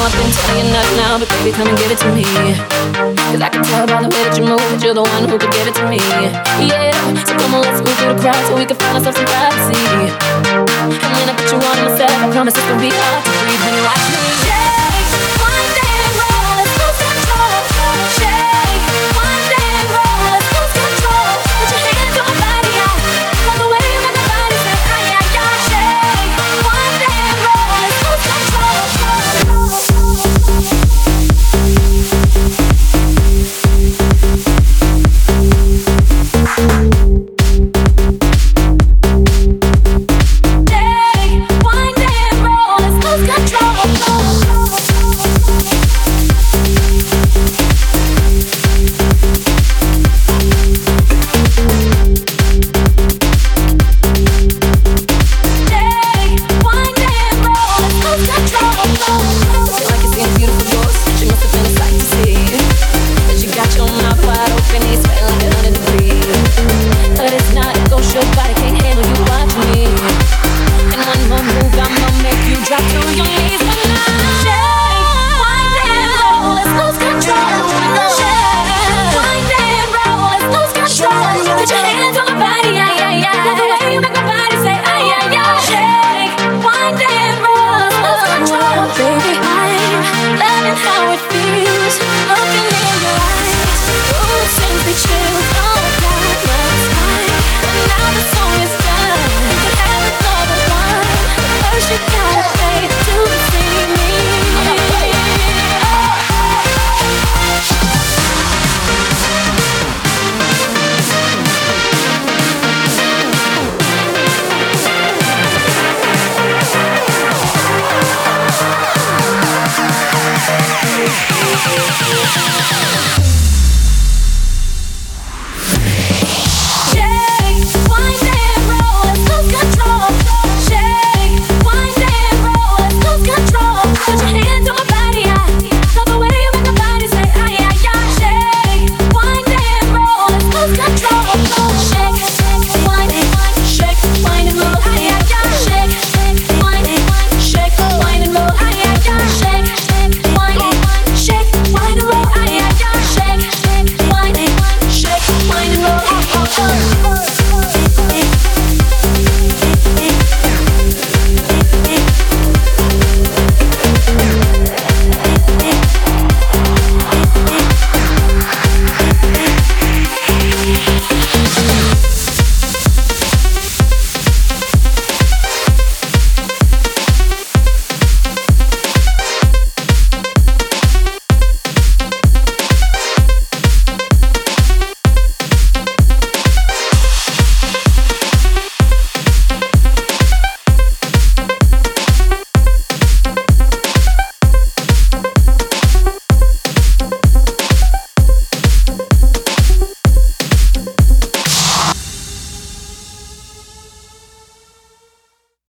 I've been telling you enough now, but baby, come and give it to me. Cause I can tell by the way that you move that you're the one who could give it to me. Yeah, so come on, let's move through the crowd so we can find ourselves some privacy. And when I put you on myself, I promise it's gonna be hard to breathe. Finish